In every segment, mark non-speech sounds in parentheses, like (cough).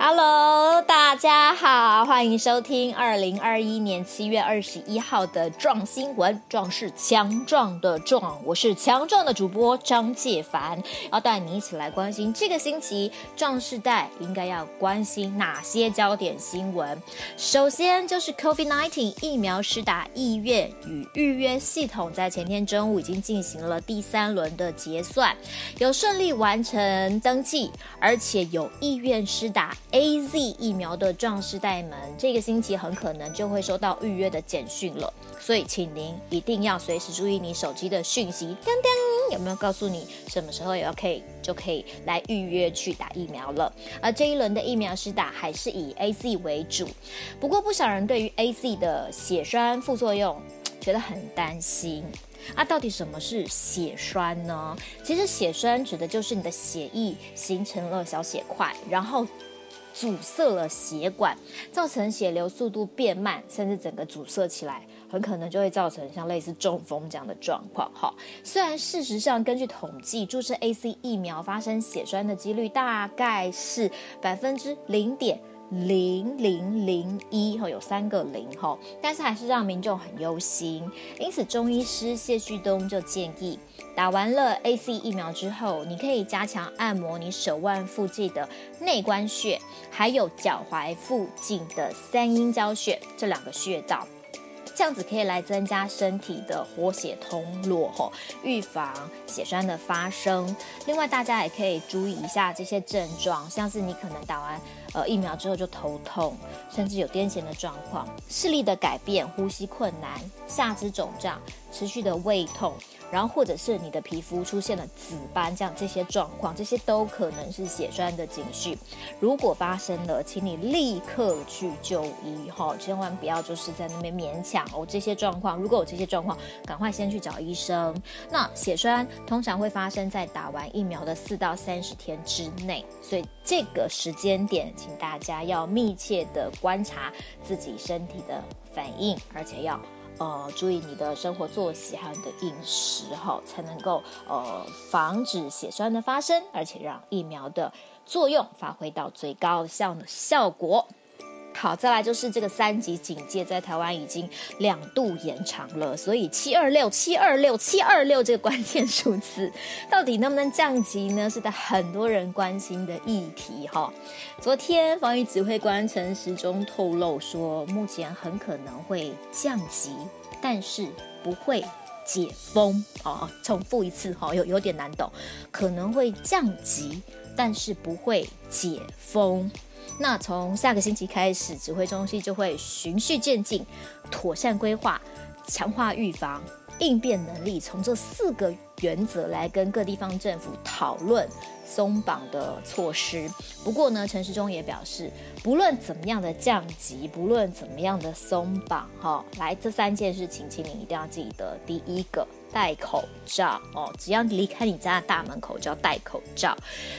Halo, 大家好，欢迎收听二零二一年七月二十一号的壮新闻。壮是强壮的壮，我是强壮的主播张介凡，要带你一起来关心这个星期壮世代应该要关心哪些焦点新闻。首先就是 COVID-19 疫苗施打意愿与预约系统在前天中午已经进行了第三轮的结算，有顺利完成登记，而且有意愿施打。AZ 疫苗的壮士代们，这个星期很可能就会收到预约的简讯了，所以请您一定要随时注意你手机的讯息，叮叮，有没有告诉你什么时候也要可以就可以来预约去打疫苗了？而这一轮的疫苗施打还是以 AZ 为主，不过不少人对于 AZ 的血栓副作用觉得很担心。啊，到底什么是血栓呢？其实血栓指的就是你的血液形成了小血块，然后。阻塞了血管，造成血流速度变慢，甚至整个阻塞起来，很可能就会造成像类似中风这样的状况。哈，虽然事实上根据统计，注射 A C 疫苗发生血栓的几率大概是百分之零点。零零零一哈，有三个零哈，但是还是让民众很忧心。因此，中医师谢旭东就建议，打完了 A C 疫苗之后，你可以加强按摩你手腕附近的内关穴，还有脚踝附近的三阴交穴这两个穴道。这样子可以来增加身体的活血通络，吼，预防血栓的发生。另外，大家也可以注意一下这些症状，像是你可能打完呃疫苗之后就头痛，甚至有癫痫的状况，视力的改变，呼吸困难，下肢肿胀，持续的胃痛。然后或者是你的皮肤出现了紫斑，这样这些状况，这些都可能是血栓的警讯。如果发生了，请你立刻去就医，哈，千万不要就是在那边勉强哦。这些状况，如果有这些状况，赶快先去找医生。那血栓通常会发生在打完疫苗的四到三十天之内，所以这个时间点，请大家要密切的观察自己身体的反应，而且要。呃，注意你的生活作息还有你的饮食哈，才能够呃防止血栓的发生，而且让疫苗的作用发挥到最高效的效果。好，再来就是这个三级警戒在台湾已经两度延长了，所以七二六七二六七二六这个关键数字到底能不能降级呢？是在很多人关心的议题哈。昨天防疫指挥官陈时中透露说，目前很可能会降级，但是不会解封哦。重复一次哈，有有点难懂，可能会降级，但是不会解封。那从下个星期开始，指挥中心就会循序渐进，妥善规划，强化预防应变能力，从这四个原则来跟各地方政府讨论松绑的措施。不过呢，陈时中也表示，不论怎么样的降级，不论怎么样的松绑，哈，来这三件事情，请你一定要记得。第一个，戴口罩哦，只要离开你家的大门口就要戴口罩，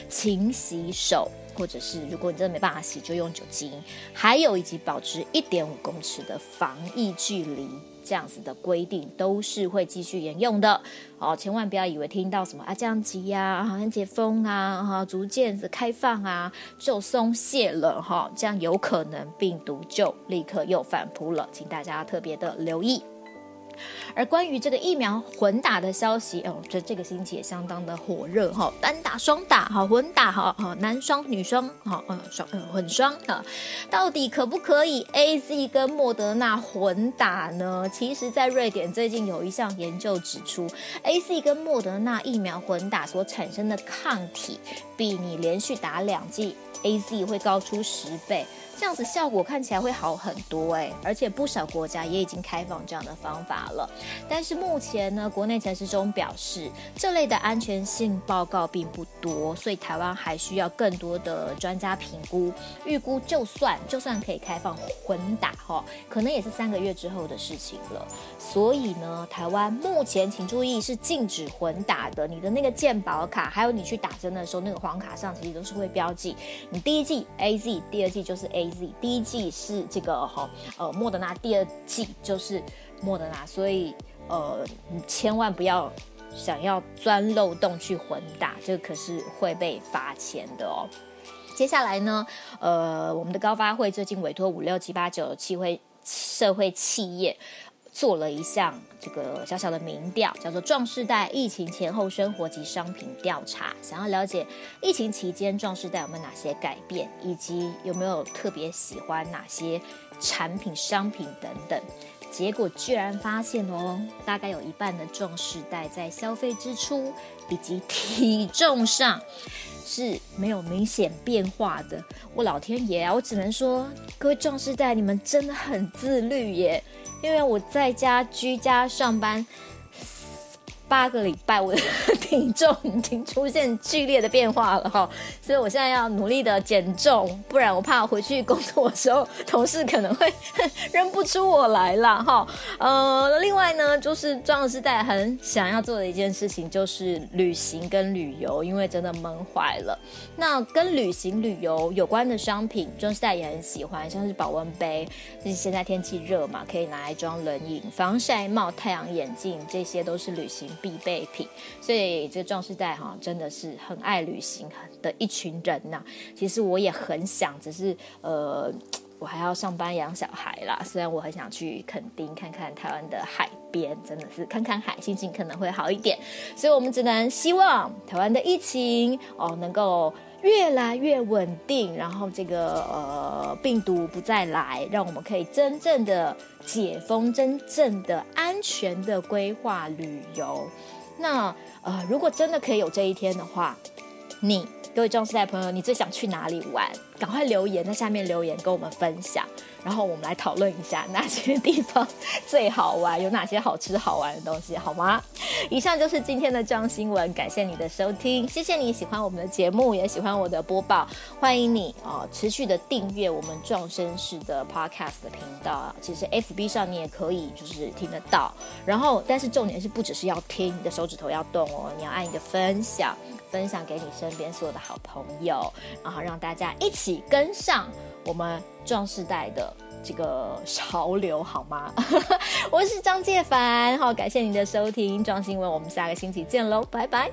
勤洗手。或者是如果你真的没办法洗，就用酒精。还有以及保持一点五公尺的防疫距离，这样子的规定都是会继续沿用的。哦，千万不要以为听到什么啊降级呀、好像解封啊、哈逐渐的开放啊就松懈了哈，这样有可能病毒就立刻又反扑了，请大家特别的留意。而关于这个疫苗混打的消息，哦，这这个星期也相当的火热哈，单打、双打，好混打，好好男双、女双，好嗯双嗯混双啊，到底可不可以 AZ 跟莫德纳混打呢？其实，在瑞典最近有一项研究指出，AZ 跟莫德纳疫苗混打所产生的抗体，比你连续打两剂 AZ 会高出十倍。这样子效果看起来会好很多哎，而且不少国家也已经开放这样的方法了。但是目前呢，国内陈时中表示，这类的安全性报告并不多，所以台湾还需要更多的专家评估。预估就算就算可以开放混打哈，可能也是三个月之后的事情了。所以呢，台湾目前请注意是禁止混打的。你的那个健保卡，还有你去打针的时候那个黄卡上，其实都是会标记你第一季 AZ，第二季就是 A。第一季是这个哈呃莫德纳，第二季就是莫德纳，所以呃你千万不要想要钻漏洞去混打，这个可是会被罚钱的哦。接下来呢，呃，我们的高发会最近委托五六七八九七会社会企业。做了一项这个小小的民调，叫做“壮世代疫情前后生活及商品调查”，想要了解疫情期间壮世代有没有哪些改变，以及有没有特别喜欢哪些产品、商品等等。结果居然发现哦，大概有一半的壮世代在消费支出以及体重上是没有明显变化的。我老天爷啊！我只能说，各位壮世代，你们真的很自律耶。因为我在家居家上班。八个礼拜，我的 (laughs) 体重已经出现剧烈的变化了哈，所以我现在要努力的减重，不然我怕回去工作的时候，同事可能会 (laughs) 认不出我来了哈。呃，另外呢，就是壮世代很想要做的一件事情，就是旅行跟旅游，因为真的闷坏了。那跟旅行旅游有关的商品，壮世代也很喜欢，像是保温杯，就是现在天气热嘛，可以拿来装冷饮；防晒帽、太阳眼镜，这些都是旅行必备品，所以这壮士代哈真的是很爱旅行的一群人呐、其实我也很想，只是呃，我还要上班养小孩啦。虽然我很想去垦丁看看台湾的海边，真的是看看海，心情可能会好一点。所以我们只能希望台湾的疫情哦能够越来越稳定，然后这个呃病毒不再来，让我们可以真正的。解封，真正的安全的规划旅游。那呃，如果真的可以有这一天的话，你各位壮世代朋友，你最想去哪里玩？赶快留言在下面留言跟我们分享。然后我们来讨论一下哪些地方最好玩，有哪些好吃好玩的东西，好吗？以上就是今天的壮新闻，感谢你的收听，谢谢你喜欢我们的节目，也喜欢我的播报，欢迎你哦持续的订阅我们壮身式的 Podcast 的频道。其实 FB 上你也可以就是听得到，然后但是重点是不只是要听，你的手指头要动哦，你要按一个分享，分享给你身边所有的好朋友，然后让大家一起跟上。我们壮世代的这个潮流好吗？(laughs) 我是张介凡，好，感谢您的收听，壮新闻，我们下个星期见喽，拜拜。